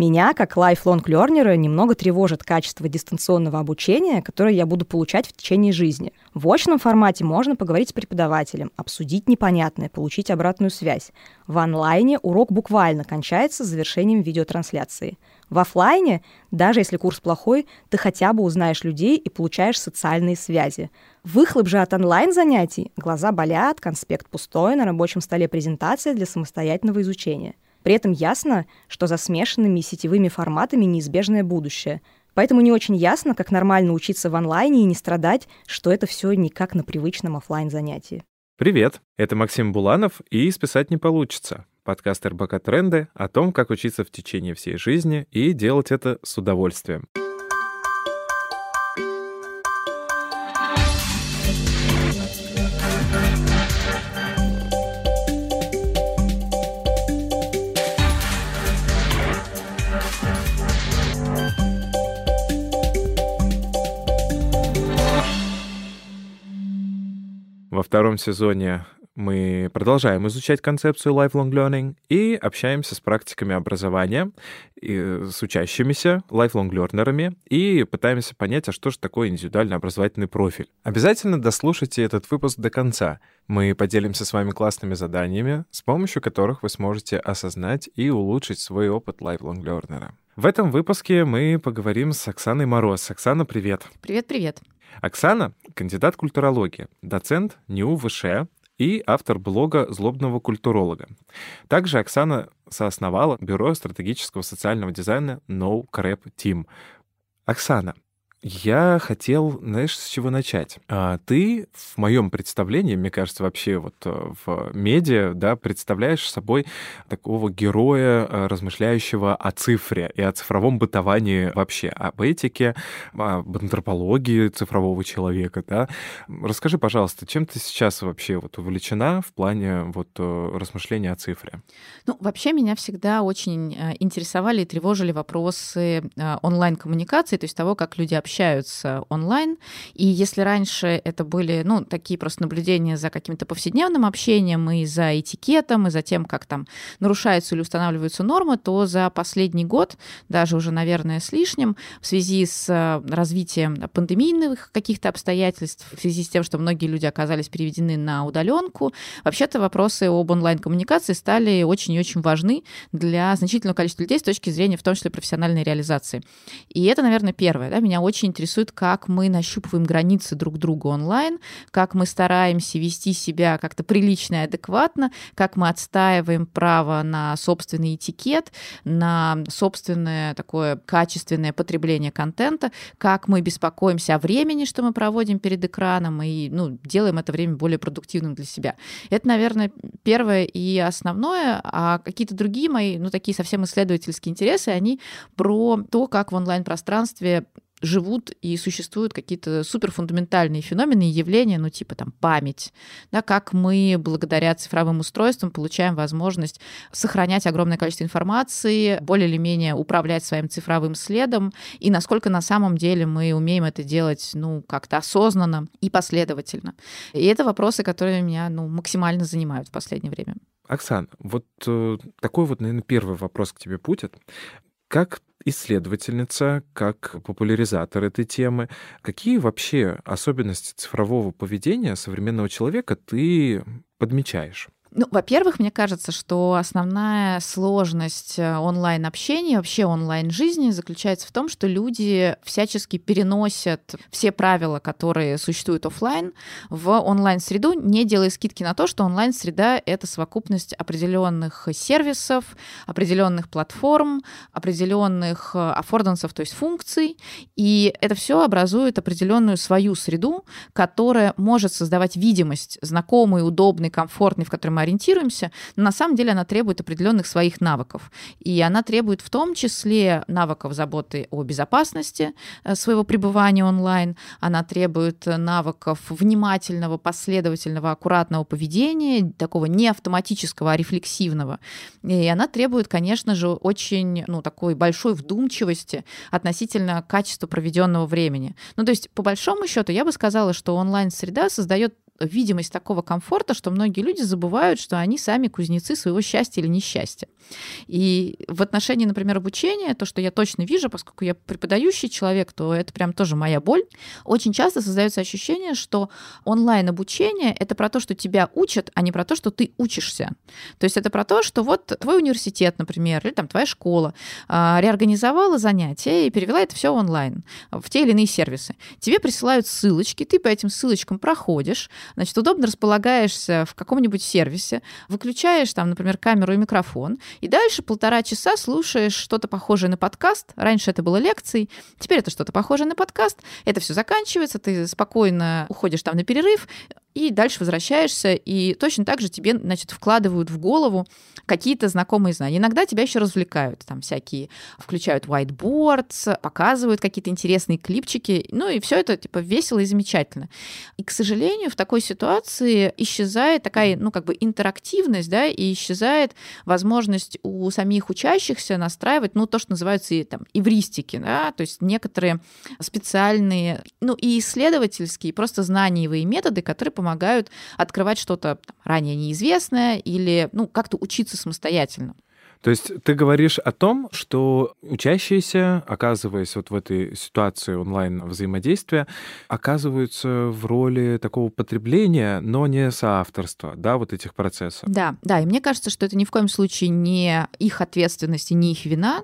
Меня, как lifelong learner, немного тревожит качество дистанционного обучения, которое я буду получать в течение жизни. В очном формате можно поговорить с преподавателем, обсудить непонятное, получить обратную связь. В онлайне урок буквально кончается завершением видеотрансляции. В офлайне, даже если курс плохой, ты хотя бы узнаешь людей и получаешь социальные связи. Выхлоп же от онлайн-занятий – глаза болят, конспект пустой, на рабочем столе презентация для самостоятельного изучения – при этом ясно, что за смешанными сетевыми форматами неизбежное будущее. Поэтому не очень ясно, как нормально учиться в онлайне и не страдать, что это все никак на привычном офлайн занятии. Привет, это Максим Буланов и «Списать не получится» подкаст РБК Тренды о том, как учиться в течение всей жизни и делать это с удовольствием. Во втором сезоне мы продолжаем изучать концепцию lifelong learning и общаемся с практиками образования, и с учащимися, lifelong learnerами, и пытаемся понять, а что же такое индивидуальный образовательный профиль. Обязательно дослушайте этот выпуск до конца. Мы поделимся с вами классными заданиями, с помощью которых вы сможете осознать и улучшить свой опыт lifelong learner. В этом выпуске мы поговорим с Оксаной Мороз. Оксана, привет. Привет-привет. Оксана — кандидат культурологии, доцент НИУ ВШ и автор блога «Злобного культуролога». Также Оксана соосновала Бюро стратегического социального дизайна No Crap Team. Оксана, я хотел, знаешь, с чего начать? А, ты в моем представлении, мне кажется, вообще вот э, в медиа, да, представляешь собой такого героя, э, размышляющего о цифре и о цифровом бытовании вообще, об этике, об антропологии цифрового человека, да. Расскажи, пожалуйста, чем ты сейчас вообще вот увлечена в плане вот э, размышления о цифре? Ну, вообще меня всегда очень интересовали и тревожили вопросы онлайн-коммуникации, то есть того, как люди общаются общаются онлайн. И если раньше это были, ну, такие просто наблюдения за каким-то повседневным общением и за этикетом, и за тем, как там нарушаются или устанавливаются нормы, то за последний год, даже уже, наверное, с лишним, в связи с э, развитием пандемийных каких-то обстоятельств, в связи с тем, что многие люди оказались переведены на удаленку, вообще-то вопросы об онлайн-коммуникации стали очень и очень важны для значительного количества людей с точки зрения, в том числе, профессиональной реализации. И это, наверное, первое. Да, меня очень очень интересует, как мы нащупываем границы друг друга онлайн, как мы стараемся вести себя как-то прилично и адекватно, как мы отстаиваем право на собственный этикет, на собственное такое качественное потребление контента, как мы беспокоимся о времени, что мы проводим перед экраном, и ну, делаем это время более продуктивным для себя. Это, наверное, первое и основное, а какие-то другие мои, ну, такие совсем исследовательские интересы, они про то, как в онлайн-пространстве живут и существуют какие-то суперфундаментальные феномены и явления, ну типа там память, да, как мы благодаря цифровым устройствам получаем возможность сохранять огромное количество информации, более или менее управлять своим цифровым следом, и насколько на самом деле мы умеем это делать, ну, как-то осознанно и последовательно. И это вопросы, которые меня, ну, максимально занимают в последнее время. Оксан, вот э, такой вот, наверное, первый вопрос к тебе будет. Как исследовательница, как популяризатор этой темы. Какие вообще особенности цифрового поведения современного человека ты подмечаешь? Ну, во-первых, мне кажется, что основная сложность э, онлайн-общения, вообще онлайн-жизни заключается в том, что люди всячески переносят все правила, которые существуют офлайн, в онлайн-среду, не делая скидки на то, что онлайн-среда — это совокупность определенных сервисов, определенных платформ, определенных э, аффордансов, то есть функций, и это все образует определенную свою среду, которая может создавать видимость знакомой, удобной, комфортной, в которой мы ориентируемся, но на самом деле она требует определенных своих навыков. И она требует в том числе навыков заботы о безопасности э, своего пребывания онлайн, она требует навыков внимательного, последовательного, аккуратного поведения, такого не автоматического, а рефлексивного. И она требует, конечно же, очень ну, такой большой вдумчивости относительно качества проведенного времени. Ну, то есть, по большому счету, я бы сказала, что онлайн-среда создает видимость такого комфорта, что многие люди забывают, что они сами кузнецы своего счастья или несчастья. И в отношении, например, обучения, то, что я точно вижу, поскольку я преподающий человек, то это прям тоже моя боль. Очень часто создается ощущение, что онлайн-обучение — это про то, что тебя учат, а не про то, что ты учишься. То есть это про то, что вот твой университет, например, или там твоя школа а, реорганизовала занятия и перевела это все онлайн в те или иные сервисы. Тебе присылают ссылочки, ты по этим ссылочкам проходишь, значит, удобно располагаешься в каком-нибудь сервисе, выключаешь там, например, камеру и микрофон, и дальше полтора часа слушаешь что-то похожее на подкаст. Раньше это было лекцией, теперь это что-то похожее на подкаст. Это все заканчивается, ты спокойно уходишь там на перерыв, и дальше возвращаешься, и точно так же тебе, значит, вкладывают в голову какие-то знакомые знания. Иногда тебя еще развлекают, там всякие включают whiteboards, показывают какие-то интересные клипчики, ну и все это типа весело и замечательно. И, к сожалению, в такой ситуации исчезает такая, ну как бы интерактивность, да, и исчезает возможность у самих учащихся настраивать, ну то, что называется и, там ивристики, да, то есть некоторые специальные, ну и исследовательские, просто знаниевые методы, которые помогают открывать что-то ранее неизвестное или ну, как-то учиться самостоятельно. То есть ты говоришь о том, что учащиеся, оказываясь вот в этой ситуации онлайн-взаимодействия, оказываются в роли такого потребления, но не соавторства, да, вот этих процессов. Да, да, и мне кажется, что это ни в коем случае не их ответственность и не их вина,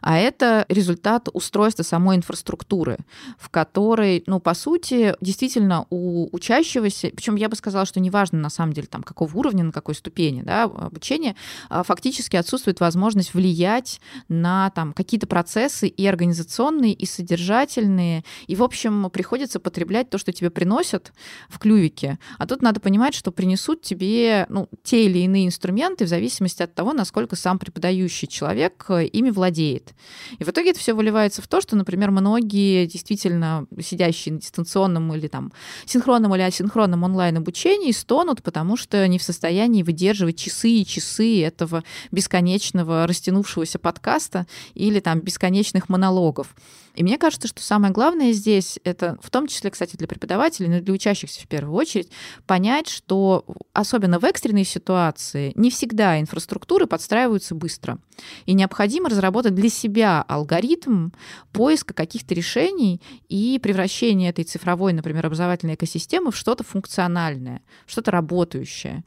а это результат устройства самой инфраструктуры, в которой, ну, по сути, действительно у учащегося, причем я бы сказала, что неважно на самом деле там какого уровня, на какой ступени, да, обучения, а, фактически отсутствует дает возможность влиять на там, какие-то процессы и организационные, и содержательные. И, в общем, приходится потреблять то, что тебе приносят в клювике. А тут надо понимать, что принесут тебе ну, те или иные инструменты в зависимости от того, насколько сам преподающий человек э, ими владеет. И в итоге это все выливается в то, что, например, многие действительно сидящие на дистанционном или там синхронном или асинхронном онлайн-обучении стонут, потому что не в состоянии выдерживать часы и часы этого бесконечного бесконечного растянувшегося подкаста или там бесконечных монологов. И мне кажется, что самое главное здесь, это в том числе, кстати, для преподавателей, но и для учащихся в первую очередь, понять, что особенно в экстренной ситуации не всегда инфраструктуры подстраиваются быстро. И необходимо разработать для себя алгоритм поиска каких-то решений и превращения этой цифровой, например, образовательной экосистемы в что-то функциональное, что-то работающее.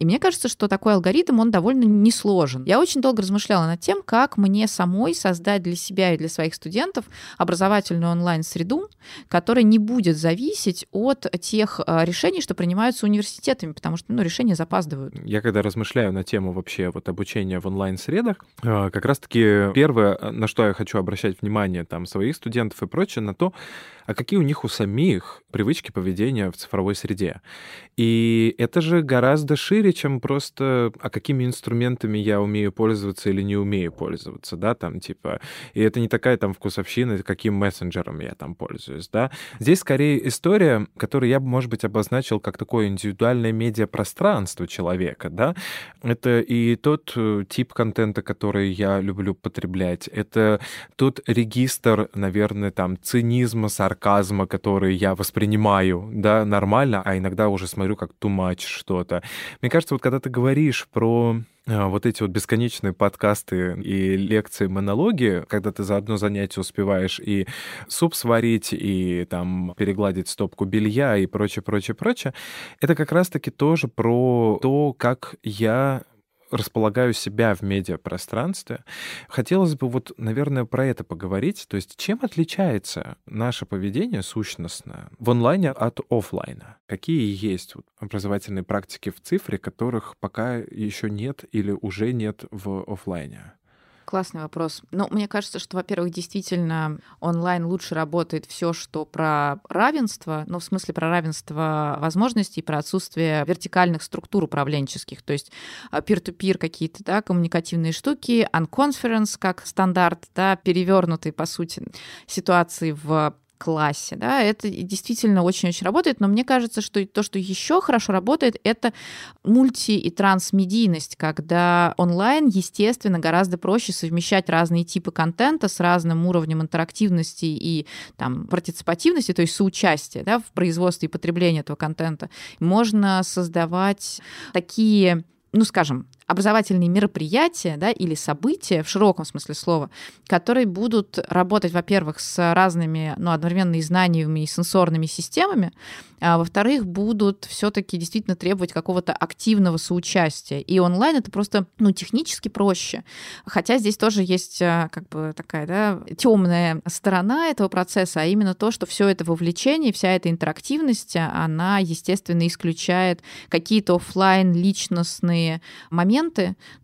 И мне кажется, что такой алгоритм, он довольно несложен. Я очень долго размышляла над тем, как мне самой создать для себя и для своих студентов образовательную онлайн-среду, которая не будет зависеть от тех а, решений, что принимаются университетами, потому что ну, решения запаздывают. Я когда размышляю на тему вообще вот обучения в онлайн-средах, а, как раз-таки первое, на что я хочу обращать внимание там своих студентов и прочее, на то, а какие у них у самих привычки поведения в цифровой среде. И это же гораздо шире, чем просто, а какими инструментами я умею пользоваться или не умею пользоваться, да, там, типа, и это не такая там вкусовщина, каким мессенджером я там пользуюсь, да. Здесь скорее история, которую я бы, может быть, обозначил как такое индивидуальное медиапространство человека, да. Это и тот э, тип контента, который я люблю потреблять, это тот регистр, наверное, там, цинизма, сарказма, который я воспринимаю, да, нормально, а иногда уже смотрю как much что-то. Мне кажется, вот когда ты говоришь про а, вот эти вот бесконечные подкасты и лекции, монологи, когда ты за одно занятие успеваешь и суп сварить, и там перегладить стопку белья и прочее, прочее, прочее, это как раз-таки тоже про то, как я располагаю себя в медиапространстве. Хотелось бы вот, наверное, про это поговорить. То есть чем отличается наше поведение сущностно в онлайне от офлайна? Какие есть образовательные практики в цифре, которых пока еще нет или уже нет в офлайне? Классный вопрос. Ну, мне кажется, что, во-первых, действительно онлайн лучше работает все, что про равенство, ну, в смысле про равенство возможностей, про отсутствие вертикальных структур управленческих, то есть peer-to-peer какие-то, да, коммуникативные штуки, unconference как стандарт, да, перевернутые, по сути, ситуации в классе, да, это действительно очень-очень работает, но мне кажется, что то, что еще хорошо работает, это мульти- и трансмедийность, когда онлайн, естественно, гораздо проще совмещать разные типы контента с разным уровнем интерактивности и там партиципативности, то есть соучастия да, в производстве и потреблении этого контента. Можно создавать такие ну, скажем, образовательные мероприятия да, или события в широком смысле слова, которые будут работать, во-первых, с разными, ну, одновременно и знаниями, и сенсорными системами, а во-вторых, будут все-таки действительно требовать какого-то активного соучастия. И онлайн это просто, ну, технически проще. Хотя здесь тоже есть а, как бы такая, да, темная сторона этого процесса, а именно то, что все это вовлечение, вся эта интерактивность, она, естественно, исключает какие-то офлайн личностные моменты.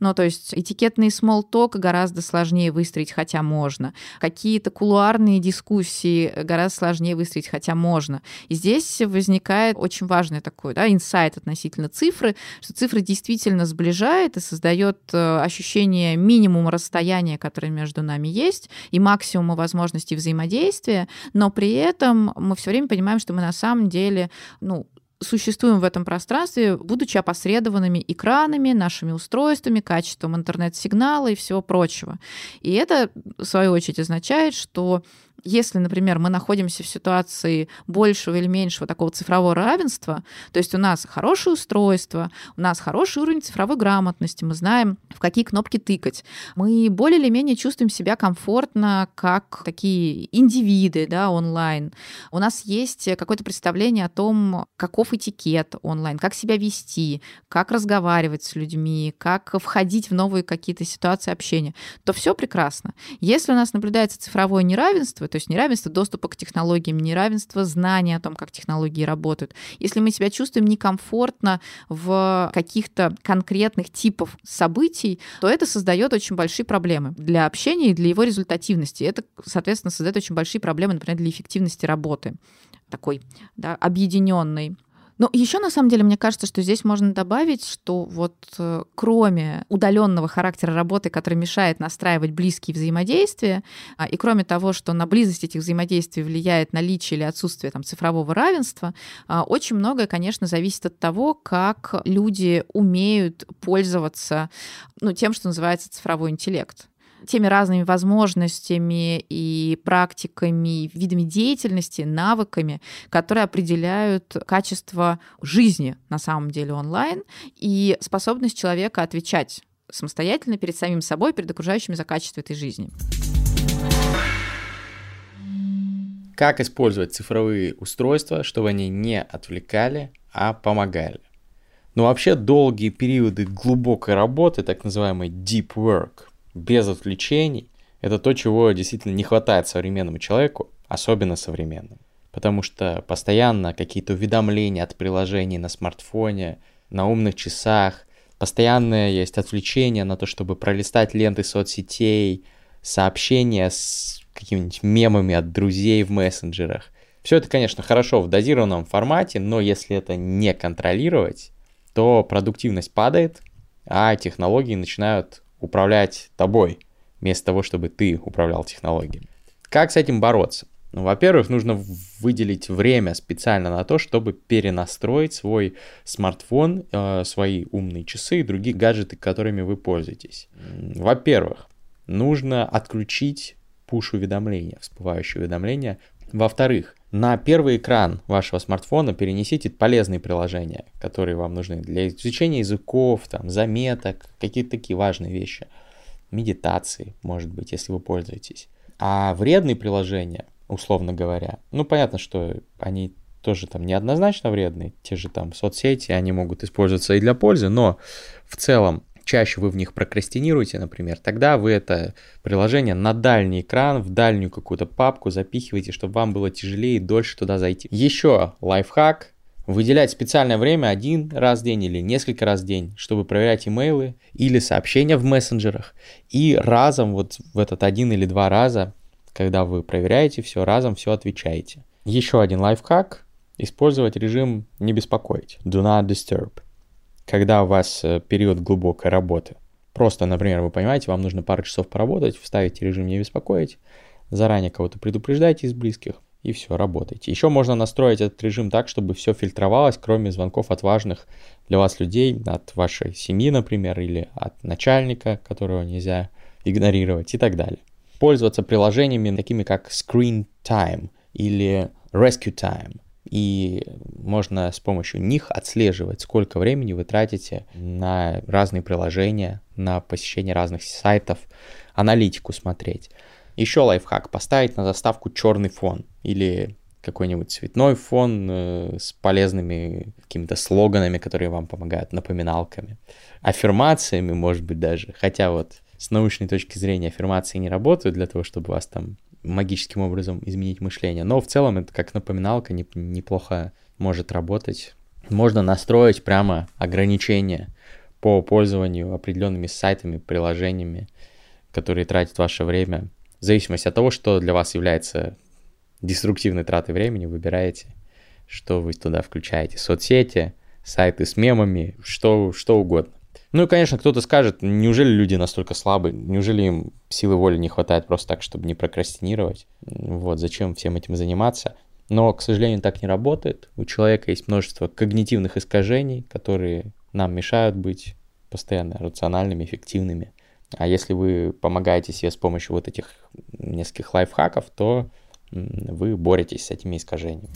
Ну, то есть этикетный talk гораздо сложнее выстроить, хотя можно. Какие-то кулуарные дискуссии гораздо сложнее выстроить, хотя можно. И здесь возникает очень важный такой да, инсайт относительно цифры, что цифры действительно сближает и создает э, ощущение минимума расстояния, которое между нами есть, и максимума возможностей взаимодействия, но при этом мы все время понимаем, что мы на самом деле ну, существуем в этом пространстве, будучи опосредованными экранами, нашими устройствами, качеством интернет-сигнала и всего прочего. И это, в свою очередь, означает, что если, например, мы находимся в ситуации большего или меньшего такого цифрового равенства, то есть у нас хорошее устройство, у нас хороший уровень цифровой грамотности, мы знаем, в какие кнопки тыкать, мы более или менее чувствуем себя комфортно как такие индивиды да, онлайн. У нас есть какое-то представление о том, каков этикет онлайн, как себя вести, как разговаривать с людьми, как входить в новые какие-то ситуации общения, то все прекрасно. Если у нас наблюдается цифровое неравенство, то есть неравенство доступа к технологиям, неравенство знания о том, как технологии работают. Если мы себя чувствуем некомфортно в каких-то конкретных типов событий, то это создает очень большие проблемы для общения и для его результативности. Это, соответственно, создает очень большие проблемы, например, для эффективности работы такой да, объединенной. Но еще на самом деле мне кажется, что здесь можно добавить, что вот э, кроме удаленного характера работы, который мешает настраивать близкие взаимодействия, а, и кроме того, что на близость этих взаимодействий влияет наличие или отсутствие там, цифрового равенства, а, очень многое, конечно, зависит от того, как люди умеют пользоваться ну, тем, что называется цифровой интеллект теми разными возможностями и практиками, видами деятельности, навыками, которые определяют качество жизни на самом деле онлайн и способность человека отвечать самостоятельно перед самим собой, перед окружающими за качество этой жизни. Как использовать цифровые устройства, чтобы они не отвлекали, а помогали? Но ну, вообще долгие периоды глубокой работы, так называемый deep work, без отвлечений, это то, чего действительно не хватает современному человеку, особенно современному. Потому что постоянно какие-то уведомления от приложений на смартфоне, на умных часах, постоянное есть отвлечение на то, чтобы пролистать ленты соцсетей, сообщения с какими-нибудь мемами от друзей в мессенджерах. Все это, конечно, хорошо в дозированном формате, но если это не контролировать, то продуктивность падает, а технологии начинают управлять тобой, вместо того, чтобы ты управлял технологиями. Как с этим бороться? Ну, во-первых, нужно выделить время специально на то, чтобы перенастроить свой смартфон, э, свои умные часы и другие гаджеты, которыми вы пользуетесь. Во-первых, нужно отключить пуш-уведомления, всплывающие уведомления. Во-вторых, на первый экран вашего смартфона перенесите полезные приложения, которые вам нужны для изучения языков, там, заметок, какие-то такие важные вещи. Медитации, может быть, если вы пользуетесь. А вредные приложения, условно говоря, ну понятно, что они тоже там неоднозначно вредные, те же там соцсети, они могут использоваться и для пользы, но в целом чаще вы в них прокрастинируете, например, тогда вы это приложение на дальний экран, в дальнюю какую-то папку запихиваете, чтобы вам было тяжелее и дольше туда зайти. Еще лайфхак. Выделять специальное время один раз в день или несколько раз в день, чтобы проверять имейлы или сообщения в мессенджерах. И разом, вот в этот один или два раза, когда вы проверяете все, разом все отвечаете. Еще один лайфхак. Использовать режим «не беспокоить» – «do not disturb» когда у вас э, период глубокой работы. Просто, например, вы понимаете, вам нужно пару часов поработать, вставите режим «не беспокоить», заранее кого-то предупреждайте из близких, и все, работайте. Еще можно настроить этот режим так, чтобы все фильтровалось, кроме звонков от важных для вас людей, от вашей семьи, например, или от начальника, которого нельзя игнорировать и так далее. Пользоваться приложениями такими как Screen Time или Rescue Time. И можно с помощью них отслеживать, сколько времени вы тратите на разные приложения, на посещение разных сайтов, аналитику смотреть. Еще лайфхак. Поставить на заставку черный фон или какой-нибудь цветной фон э, с полезными какими-то слоганами, которые вам помогают, напоминалками, аффирмациями, может быть, даже. Хотя вот с научной точки зрения аффирмации не работают для того, чтобы вас там магическим образом изменить мышление. Но в целом это как напоминалка неплохо может работать. Можно настроить прямо ограничения по пользованию определенными сайтами, приложениями, которые тратят ваше время. В зависимости от того, что для вас является деструктивной тратой времени, выбираете, что вы туда включаете. Соцсети, сайты с мемами, что, что угодно. Ну и, конечно, кто-то скажет, неужели люди настолько слабы, неужели им силы воли не хватает просто так, чтобы не прокрастинировать? Вот, зачем всем этим заниматься? Но, к сожалению, так не работает. У человека есть множество когнитивных искажений, которые нам мешают быть постоянно рациональными, эффективными. А если вы помогаете себе с помощью вот этих нескольких лайфхаков, то вы боретесь с этими искажениями.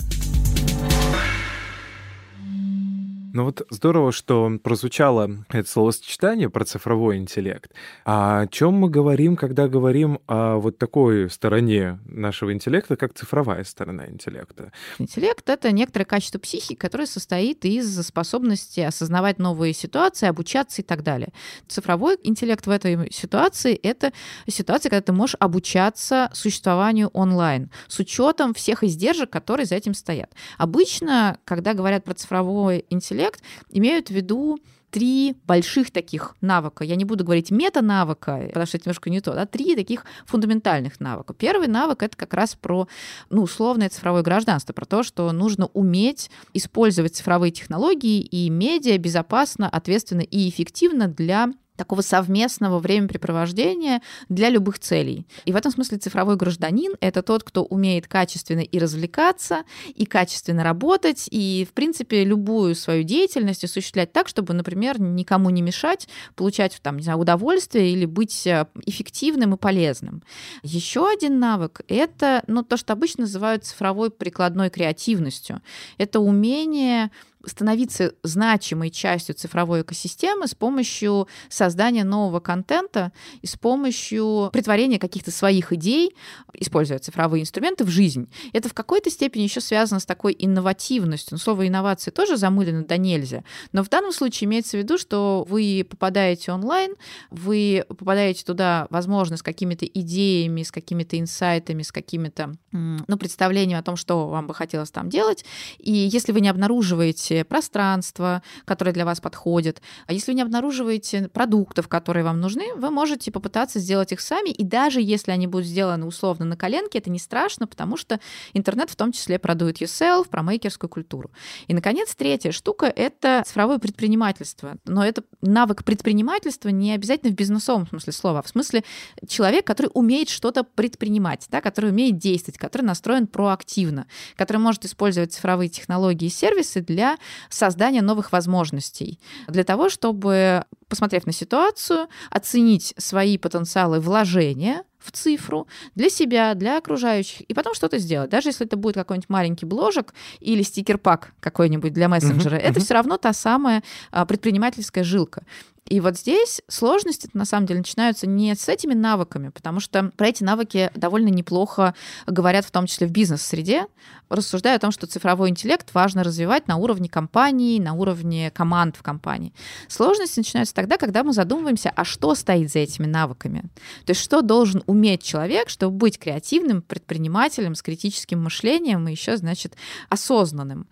Ну вот здорово, что прозвучало это словосочетание про цифровой интеллект. А о чем мы говорим, когда говорим о вот такой стороне нашего интеллекта, как цифровая сторона интеллекта? Интеллект — это некоторое качество психики, которое состоит из способности осознавать новые ситуации, обучаться и так далее. Цифровой интеллект в этой ситуации — это ситуация, когда ты можешь обучаться существованию онлайн с учетом всех издержек, которые за этим стоят. Обычно, когда говорят про цифровой интеллект, интеллект имеют в виду три больших таких навыка. Я не буду говорить мета-навыка, потому что это немножко не то, да, три таких фундаментальных навыка. Первый навык — это как раз про, ну, условное цифровое гражданство, про то, что нужно уметь использовать цифровые технологии и медиа безопасно, ответственно и эффективно для такого совместного времяпрепровождения для любых целей. И в этом смысле цифровой гражданин — это тот, кто умеет качественно и развлекаться, и качественно работать, и, в принципе, любую свою деятельность осуществлять так, чтобы, например, никому не мешать, получать там, не знаю, удовольствие или быть э, эффективным и полезным. Еще один навык — это ну, то, что обычно называют цифровой прикладной креативностью. Это умение становиться значимой частью цифровой экосистемы с помощью создания нового контента и с помощью притворения каких-то своих идей, используя цифровые инструменты, в жизнь. Это в какой-то степени еще связано с такой инновативностью. Но слово инновации тоже замылено до нельзя. Но в данном случае имеется в виду, что вы попадаете онлайн, вы попадаете туда, возможно, с какими-то идеями, с какими-то инсайтами, с какими-то ну, представлениями о том, что вам бы хотелось там делать. И если вы не обнаруживаете обнаруживаете пространство, которое для вас подходит, а если вы не обнаруживаете продуктов, которые вам нужны, вы можете попытаться сделать их сами, и даже если они будут сделаны условно на коленке, это не страшно, потому что интернет в том числе про do it yourself, про мейкерскую культуру. И, наконец, третья штука — это цифровое предпринимательство. Но это навык предпринимательства не обязательно в бизнесовом смысле слова, а в смысле человек, который умеет что-то предпринимать, да, который умеет действовать, который настроен проактивно, который может использовать цифровые технологии и сервисы для создания новых возможностей, для того, чтобы, посмотрев на ситуацию, оценить свои потенциалы вложения, в цифру для себя, для окружающих, и потом что-то сделать. Даже если это будет какой-нибудь маленький бложек или стикер-пак какой-нибудь для мессенджера, uh-huh, это uh-huh. все равно та самая а, предпринимательская жилка. И вот здесь сложности на самом деле начинаются не с этими навыками, потому что про эти навыки довольно неплохо говорят в том числе в бизнес-среде, рассуждая о том, что цифровой интеллект важно развивать на уровне компании, на уровне команд в компании. Сложности начинаются тогда, когда мы задумываемся, а что стоит за этими навыками? То есть что должен уметь человек, чтобы быть креативным предпринимателем с критическим мышлением и еще, значит, осознанным.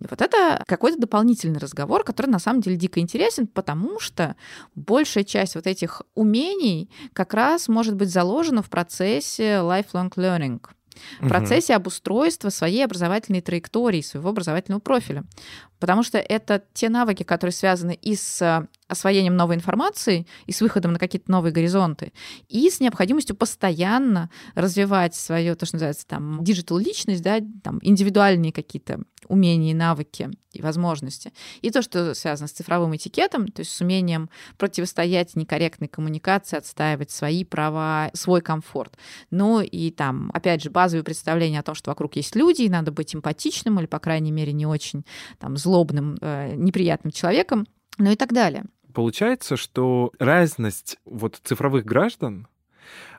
И вот это какой-то дополнительный разговор, который на самом деле дико интересен, потому что большая часть вот этих умений как раз может быть заложена в процессе lifelong learning в процессе обустройства своей образовательной траектории, своего образовательного профиля. Потому что это те навыки, которые связаны и с освоением новой информации и с выходом на какие-то новые горизонты, и с необходимостью постоянно развивать свою, то, что называется, там, digital личность, да, там, индивидуальные какие-то умения, навыки и возможности. И то, что связано с цифровым этикетом, то есть с умением противостоять некорректной коммуникации, отстаивать свои права, свой комфорт. Ну и там, опять же, базовые представления о том, что вокруг есть люди, и надо быть эмпатичным или, по крайней мере, не очень там, злобным, э, неприятным человеком, ну и так далее. Получается, что разность вот цифровых граждан,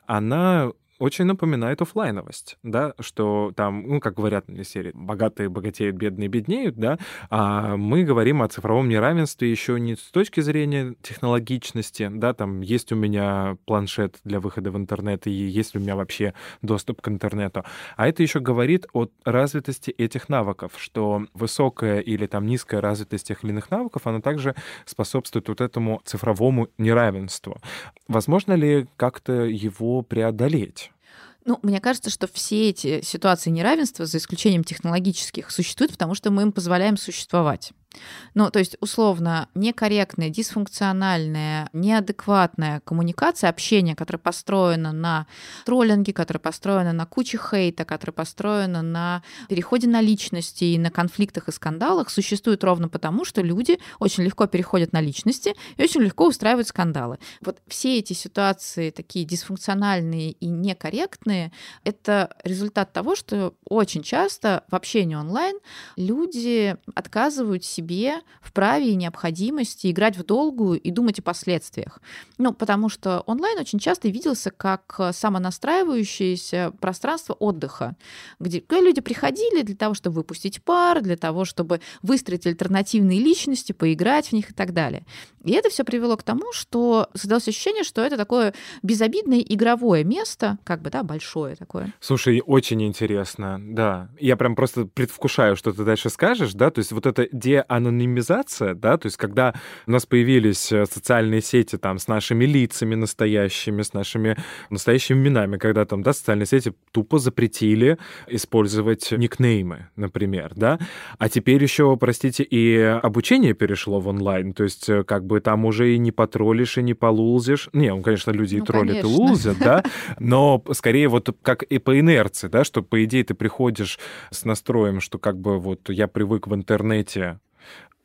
она очень напоминает офлайновость, да, что там, ну, как говорят на серии, богатые богатеют, бедные беднеют, да, а мы говорим о цифровом неравенстве еще не с точки зрения технологичности, да, там есть у меня планшет для выхода в интернет и есть у меня вообще доступ к интернету, а это еще говорит о развитости этих навыков, что высокая или там низкая развитость тех или иных навыков, она также способствует вот этому цифровому неравенству. Возможно ли как-то его преодолеть? Ну, мне кажется, что все эти ситуации неравенства, за исключением технологических, существуют, потому что мы им позволяем существовать. Ну, то есть, условно, некорректная, дисфункциональная, неадекватная коммуникация, общение, которое построено на троллинге, которое построено на куче хейта, которое построено на переходе на личности и на конфликтах и скандалах, существует ровно потому, что люди очень легко переходят на личности и очень легко устраивают скандалы. Вот все эти ситуации такие дисфункциональные и некорректные, это результат того, что очень часто в общении онлайн люди отказывают себе себе в праве и необходимости играть в долгую и думать о последствиях. Ну, потому что онлайн очень часто виделся как самонастраивающееся пространство отдыха, где люди приходили для того, чтобы выпустить пар, для того, чтобы выстроить альтернативные личности, поиграть в них и так далее. И это все привело к тому, что создалось ощущение, что это такое безобидное игровое место, как бы, да, большое такое. Слушай, очень интересно, да. Я прям просто предвкушаю, что ты дальше скажешь, да, то есть вот это деанонимизация, да, то есть когда у нас появились э, социальные сети там с нашими лицами настоящими, с нашими настоящими именами, когда там, да, социальные сети тупо запретили использовать никнеймы, например, да, а теперь еще, простите, и обучение перешло в онлайн, то есть э, как бы бы там уже и не потроллишь, и не полулзишь. Не, он, конечно, люди ну, и троллят, конечно. и лузят, да, но скорее вот как и по инерции, да, что, по идее, ты приходишь с настроем, что как бы вот я привык в интернете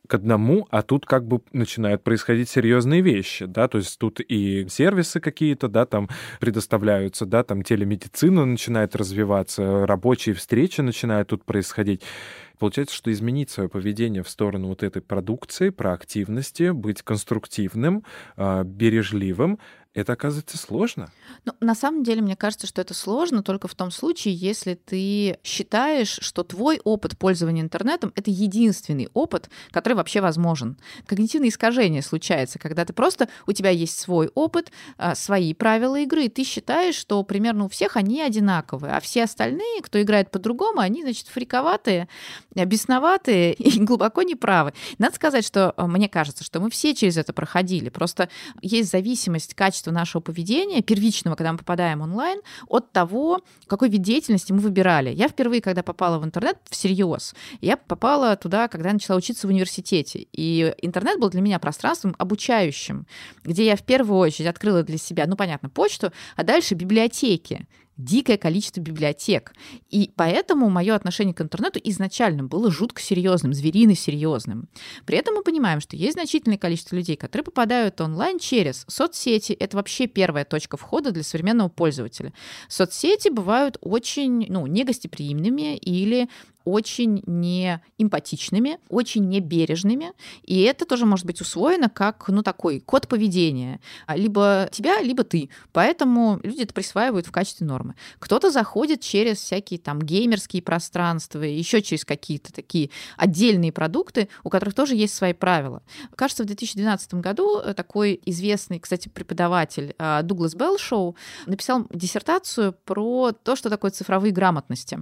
к одному, а тут как бы начинают происходить серьезные вещи, да, то есть тут и сервисы какие-то, да, там предоставляются, да, там телемедицина начинает развиваться, рабочие встречи начинают тут происходить. Получается, что изменить свое поведение в сторону вот этой продукции, проактивности, быть конструктивным, а, бережливым, это оказывается сложно. Ну, на самом деле, мне кажется, что это сложно только в том случае, если ты считаешь, что твой опыт пользования интернетом — это единственный опыт, который вообще возможен. Когнитивное искажение случается, когда ты просто, у тебя есть свой опыт, а, свои правила игры, и ты считаешь, что примерно у всех они одинаковые, а все остальные, кто играет по-другому, они, значит, фриковатые, бесноватые и глубоко неправы. Надо сказать, что а, мне кажется, что мы все через это проходили. Просто есть зависимость качества нашего поведения, первичного, когда мы попадаем онлайн, от того, какой вид деятельности мы выбирали. Я впервые, когда попала в интернет всерьез, я попала туда, когда начала учиться в университете. И интернет был для меня пространством обучающим, где я в первую очередь открыла для себя, ну, понятно, почту, а дальше библиотеки дикое количество библиотек. И поэтому мое отношение к интернету изначально было жутко серьезным, зверино серьезным. При этом мы понимаем, что есть значительное количество людей, которые попадают онлайн через соцсети. Это вообще первая точка входа для современного пользователя. Соцсети бывают очень ну, негостеприимными или очень не эмпатичными, очень небережными, и это тоже может быть усвоено как, ну, такой код поведения. А, либо тебя, либо ты. Поэтому люди это присваивают в качестве нормы. Кто-то заходит через всякие там геймерские пространства, еще через какие-то такие отдельные продукты, у которых тоже есть свои правила. Кажется, в 2012 году э, такой известный, кстати, преподаватель а, Дуглас Белшоу написал диссертацию про то, что такое цифровые грамотности.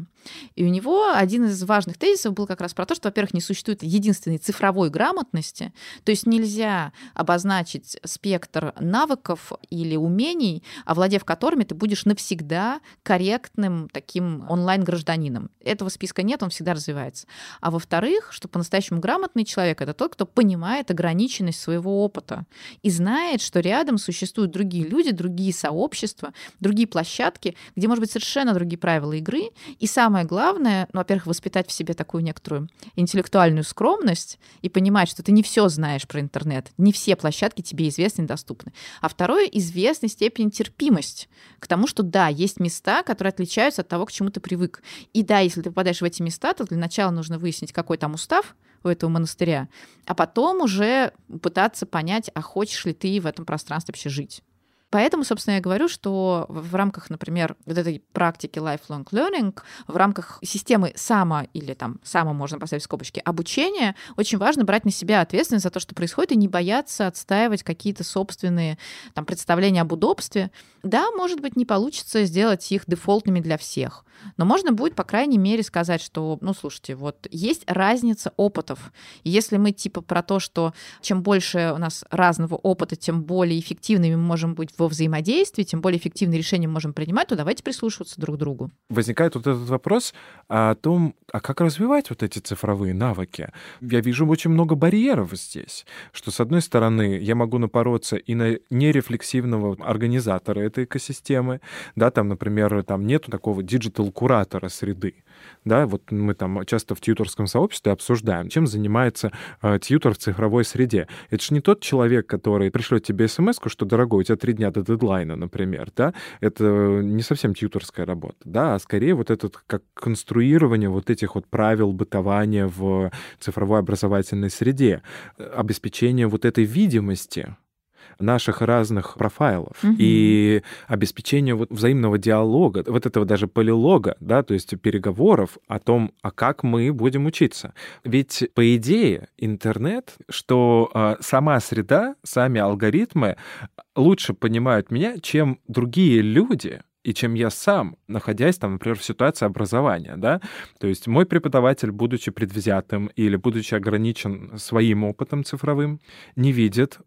И у него один из важных тезисов был как раз про то, что, во-первых, не существует единственной цифровой грамотности, то есть нельзя обозначить спектр навыков или умений, овладев которыми ты будешь навсегда корректным таким онлайн-гражданином. Этого списка нет, он всегда развивается. А во-вторых, что по-настоящему грамотный человек — это тот, кто понимает ограниченность своего опыта и знает, что рядом существуют другие люди, другие сообщества, другие площадки, где, может быть, совершенно другие правила игры. И самое главное, ну, во-первых, воспитать в себе такую некоторую интеллектуальную скромность и понимать, что ты не все знаешь про интернет, не все площадки тебе известны и доступны. А второе — известной степень терпимость к тому, что да, есть места, которые отличаются от того, к чему ты привык. И да, если ты попадаешь в эти места, то для начала нужно выяснить, какой там устав, у этого монастыря, а потом уже пытаться понять, а хочешь ли ты в этом пространстве вообще жить. Поэтому, собственно, я говорю, что в рамках, например, вот этой практики lifelong learning, в рамках системы само или там само можно поставить скобочки обучения, очень важно брать на себя ответственность за то, что происходит, и не бояться отстаивать какие-то собственные там, представления об удобстве. Да, может быть, не получится сделать их дефолтными для всех, но можно будет, по крайней мере, сказать, что, ну, слушайте, вот есть разница опытов. Если мы типа про то, что чем больше у нас разного опыта, тем более эффективными мы можем быть во взаимодействии, тем более эффективные решения можем принимать, то давайте прислушиваться друг к другу. Возникает вот этот вопрос о том, а как развивать вот эти цифровые навыки? Я вижу очень много барьеров здесь, что, с одной стороны, я могу напороться и на нерефлексивного организатора этой экосистемы, да, там, например, там нету такого digital куратора среды. Да, вот мы там часто в тьюторском сообществе обсуждаем, чем занимается э, тьютор в цифровой среде. Это же не тот человек, который пришлет тебе смс что, дорогой, у тебя три дня до дедлайна, например, да, это не совсем тьюторская работа, да, а скорее вот этот как конструирование вот этих вот правил бытования в цифровой образовательной среде, обеспечение вот этой видимости, наших разных профайлов угу. и обеспечение вот взаимного диалога, вот этого даже полилога, да, то есть переговоров о том, а как мы будем учиться. Ведь по идее интернет, что э, сама среда, сами алгоритмы лучше понимают меня, чем другие люди, и чем я сам, находясь там, например, в ситуации образования, да, то есть мой преподаватель, будучи предвзятым или будучи ограничен своим опытом цифровым, не видит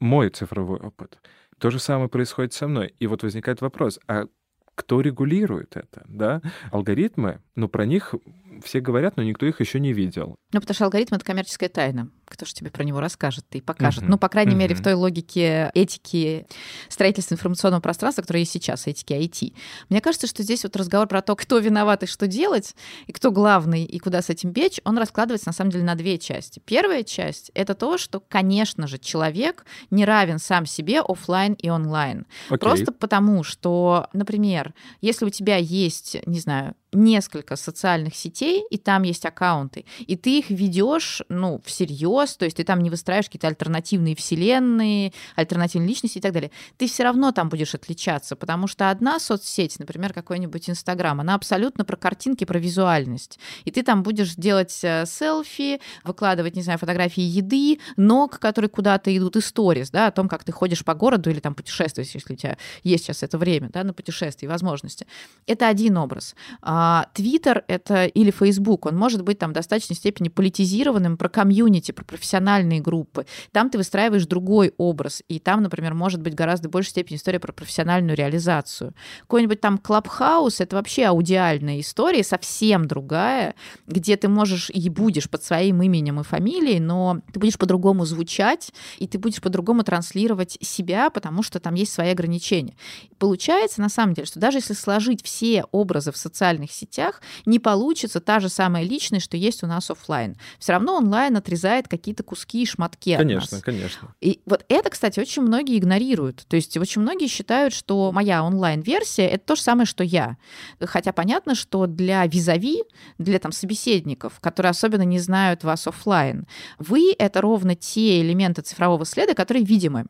мой цифровой опыт. То же самое происходит со мной. И вот возникает вопрос, а кто регулирует это, да? Алгоритмы, ну, про них все говорят, но никто их еще не видел. Ну, потому что алгоритм — это коммерческая тайна кто же тебе про него расскажет и покажет. Uh-huh. Ну, по крайней uh-huh. мере, в той логике этики строительства информационного пространства, которое есть сейчас, этики IT. Мне кажется, что здесь вот разговор про то, кто виноват и что делать, и кто главный, и куда с этим бечь, он раскладывается, на самом деле, на две части. Первая часть — это то, что, конечно же, человек не равен сам себе офлайн и онлайн. Okay. Просто потому, что, например, если у тебя есть, не знаю, несколько социальных сетей, и там есть аккаунты, и ты их ведешь, ну, всерьез, то есть ты там не выстраиваешь какие-то альтернативные вселенные, альтернативные личности и так далее, ты все равно там будешь отличаться, потому что одна соцсеть, например, какой-нибудь Инстаграм, она абсолютно про картинки, про визуальность, и ты там будешь делать э, селфи, выкладывать, не знаю, фотографии еды, ног, которые куда-то идут, и сторис, да, о том, как ты ходишь по городу или там путешествуешь, если у тебя есть сейчас это время, да, на путешествия и возможности. Это один образ. А а Твиттер это или Фейсбук, он может быть там в достаточной степени политизированным про комьюнити, про профессиональные группы. Там ты выстраиваешь другой образ, и там, например, может быть гораздо большей степени история про профессиональную реализацию. Какой-нибудь там Клабхаус — это вообще аудиальная история, совсем другая, где ты можешь и будешь под своим именем и фамилией, но ты будешь по-другому звучать, и ты будешь по-другому транслировать себя, потому что там есть свои ограничения. Получается, на самом деле, что даже если сложить все образы в социальных сетях, не получится та же самая личность, что есть у нас офлайн. Все равно онлайн отрезает какие-то куски и шматки конечно, от нас. Конечно, И вот это, кстати, очень многие игнорируют. То есть очень многие считают, что моя онлайн-версия — это то же самое, что я. Хотя понятно, что для визави, для там собеседников, которые особенно не знают вас офлайн, вы — это ровно те элементы цифрового следа, которые видимы.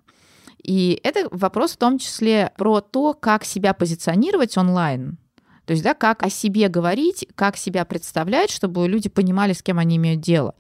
И это вопрос в том числе про то, как себя позиционировать онлайн, то есть, да, как о себе говорить, как себя представлять, чтобы люди понимали, с кем они имеют дело.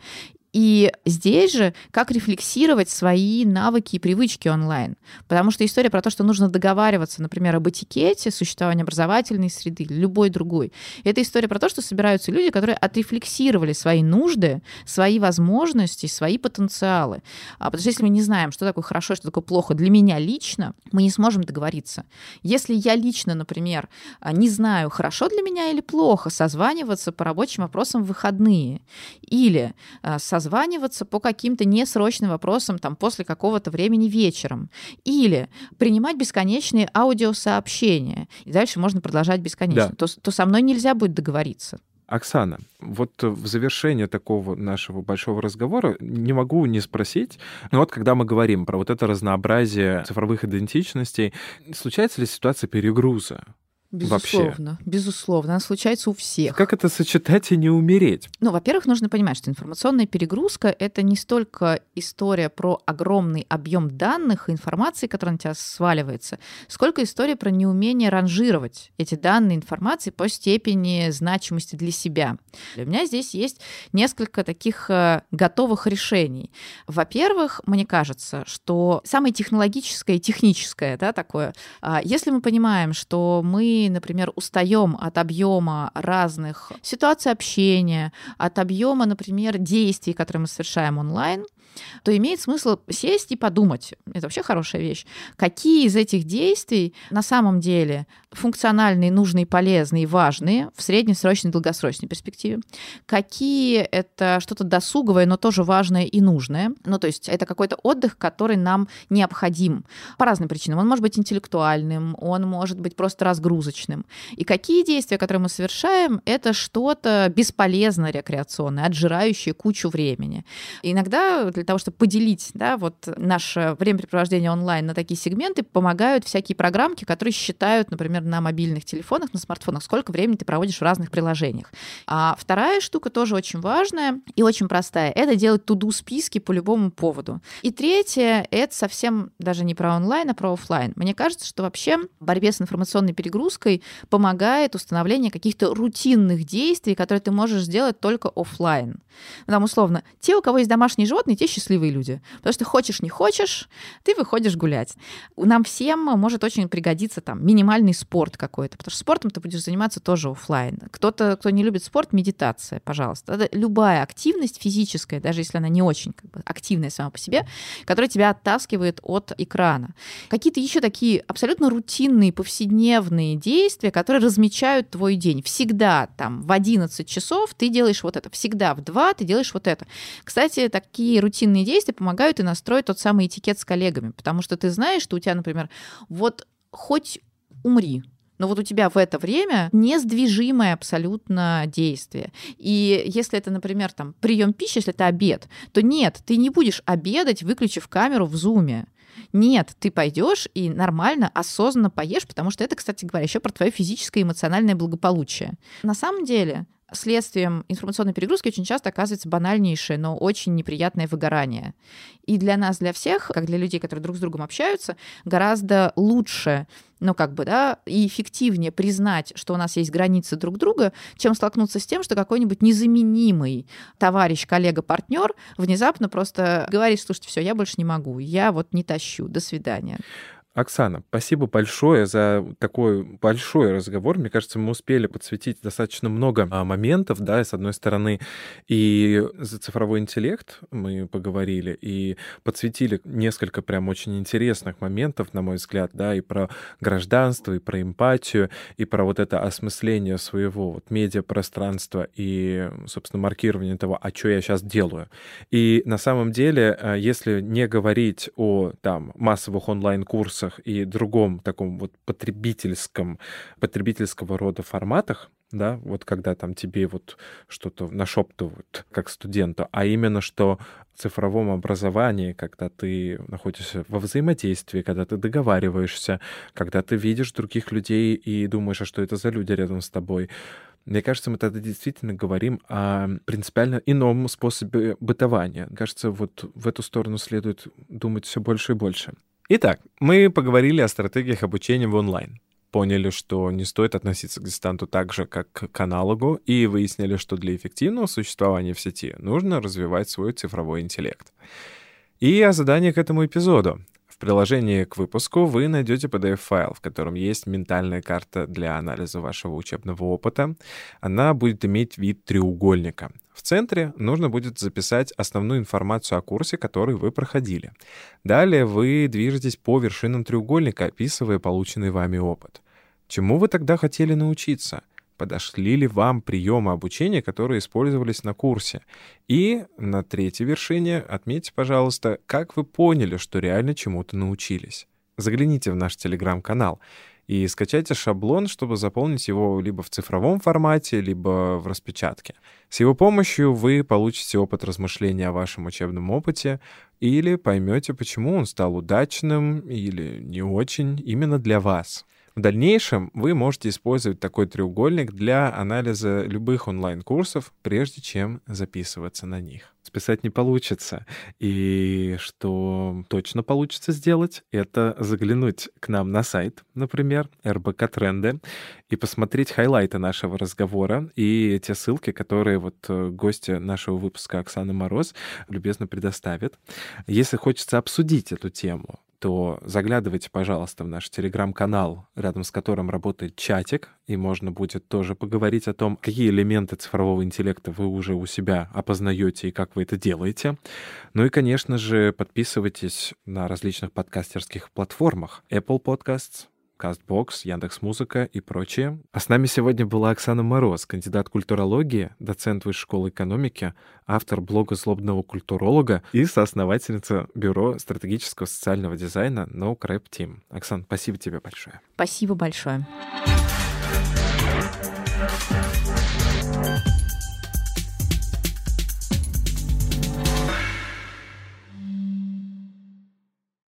И здесь же, как рефлексировать свои навыки и привычки онлайн. Потому что история про то, что нужно договариваться, например, об этикете, существовании образовательной среды, любой другой. Это история про то, что собираются люди, которые отрефлексировали свои нужды, свои возможности, свои потенциалы. А Потому что если мы не знаем, что такое хорошо, что такое плохо для меня лично, мы не сможем договориться. Если я лично, например, не знаю, хорошо для меня или плохо созваниваться по рабочим вопросам в выходные, или э, созваниваться по каким-то несрочным вопросам там, после какого-то времени вечером, или принимать бесконечные аудиосообщения, и дальше можно продолжать бесконечно, да. то, то со мной нельзя будет договориться. Оксана, вот в завершение такого нашего большого разговора не могу не спросить, ну вот когда мы говорим про вот это разнообразие цифровых идентичностей, случается ли ситуация перегруза? Безусловно, вообще. безусловно. Она случается у всех. Как это сочетать и не умереть? Ну, во-первых, нужно понимать, что информационная перегрузка — это не столько история про огромный объем данных и информации, которая на тебя сваливается, сколько история про неумение ранжировать эти данные информации по степени значимости для себя. У меня здесь есть несколько таких э, готовых решений. Во-первых, мне кажется, что самое технологическое и техническое, да, такое, а, если мы понимаем, что мы например, устаем от объема разных ситуаций общения, от объема, например, действий, которые мы совершаем онлайн, то имеет смысл сесть и подумать, это вообще хорошая вещь, какие из этих действий на самом деле функциональные, нужные, полезные, важные в среднесрочной долгосрочной перспективе, какие это что-то досуговое, но тоже важное и нужное. Ну, то есть это какой-то отдых, который нам необходим по разным причинам. Он может быть интеллектуальным, он может быть просто разгрузочным. И какие действия, которые мы совершаем, это что-то бесполезное рекреационное, отжирающее кучу времени. И иногда для того, чтобы поделить да, вот наше времяпрепровождение онлайн на такие сегменты, помогают всякие программки, которые считают, например, на мобильных телефонах, на смартфонах, сколько времени ты проводишь в разных приложениях. А вторая штука тоже очень важная и очень простая. Это делать туду списки по любому поводу. И третье, это совсем даже не про онлайн, а про офлайн. Мне кажется, что вообще в борьбе с информационной перегрузкой помогает установление каких-то рутинных действий, которые ты можешь сделать только офлайн. Там, условно, те, у кого есть домашние животные, те счастливые люди. Потому что хочешь, не хочешь, ты выходишь гулять. Нам всем может очень пригодиться там минимальный спорт какой-то, потому что спортом ты будешь заниматься тоже офлайн. Кто-то, кто не любит спорт, медитация, пожалуйста. Это любая активность физическая, даже если она не очень как бы, активная сама по себе, которая тебя оттаскивает от экрана. Какие-то еще такие абсолютно рутинные, повседневные действия, которые размечают твой день. Всегда там в 11 часов ты делаешь вот это, всегда в 2 ты делаешь вот это. Кстати, такие рутинные действия помогают и настроить тот самый этикет с коллегами, потому что ты знаешь, что у тебя, например, вот хоть умри, но вот у тебя в это время несдвижимое абсолютно действие. И если это, например, там прием пищи, если это обед, то нет, ты не будешь обедать, выключив камеру в зуме. Нет, ты пойдешь и нормально, осознанно поешь, потому что это, кстати говоря, еще про твое физическое и эмоциональное благополучие. На самом деле, следствием информационной перегрузки очень часто оказывается банальнейшее, но очень неприятное выгорание. И для нас, для всех, как для людей, которые друг с другом общаются, гораздо лучше, ну как бы, да, и эффективнее признать, что у нас есть границы друг друга, чем столкнуться с тем, что какой-нибудь незаменимый товарищ, коллега, партнер внезапно просто говорит, слушайте, все, я больше не могу, я вот не тащу, до свидания. Оксана, спасибо большое за такой большой разговор. Мне кажется, мы успели подсветить достаточно много а, моментов, да, с одной стороны, и за цифровой интеллект мы поговорили, и подсветили несколько прям очень интересных моментов, на мой взгляд, да, и про гражданство, и про эмпатию, и про вот это осмысление своего вот медиапространства и, собственно, маркирование того, а что я сейчас делаю. И на самом деле, а, если не говорить о там массовых онлайн-курсах, курсах и другом таком вот потребительском, потребительского рода форматах, да, вот когда там тебе вот что-то нашептывают как студенту, а именно что в цифровом образовании, когда ты находишься во взаимодействии, когда ты договариваешься, когда ты видишь других людей и думаешь, а что это за люди рядом с тобой, мне кажется, мы тогда действительно говорим о принципиально ином способе бытования. Кажется, вот в эту сторону следует думать все больше и больше. Итак, мы поговорили о стратегиях обучения в онлайн. поняли, что не стоит относиться к дистанту так же, как к аналогу, и выяснили, что для эффективного существования в сети нужно развивать свой цифровой интеллект. И о задании к этому эпизоду. В приложении к выпуску вы найдете PDF-файл, в котором есть ментальная карта для анализа вашего учебного опыта. Она будет иметь вид треугольника. В центре нужно будет записать основную информацию о курсе, который вы проходили. Далее вы движетесь по вершинам треугольника, описывая полученный вами опыт. Чему вы тогда хотели научиться? Подошли ли вам приемы обучения, которые использовались на курсе. И на третьей вершине отметьте, пожалуйста, как вы поняли, что реально чему-то научились. Загляните в наш телеграм-канал и скачайте шаблон, чтобы заполнить его либо в цифровом формате, либо в распечатке. С его помощью вы получите опыт размышления о вашем учебном опыте или поймете, почему он стал удачным или не очень именно для вас. В дальнейшем вы можете использовать такой треугольник для анализа любых онлайн-курсов, прежде чем записываться на них. Списать не получится. И что точно получится сделать, это заглянуть к нам на сайт, например, РБК Тренды, и посмотреть хайлайты нашего разговора и те ссылки, которые вот э, гости нашего выпуска Оксана Мороз любезно предоставит. Если хочется обсудить эту тему, то заглядывайте, пожалуйста, в наш телеграм-канал, рядом с которым работает чатик, и можно будет тоже поговорить о том, какие элементы цифрового интеллекта вы уже у себя опознаете и как вы это делаете. Ну и, конечно же, подписывайтесь на различных подкастерских платформах. Apple Podcasts, CastBox, Яндекс.Музыка и прочее. А с нами сегодня была Оксана Мороз, кандидат культурологии, доцент Высшей школы экономики, автор блога «Злобного культуролога» и соосновательница Бюро стратегического социального дизайна No Crap Team. Оксан, спасибо тебе большое. Спасибо большое.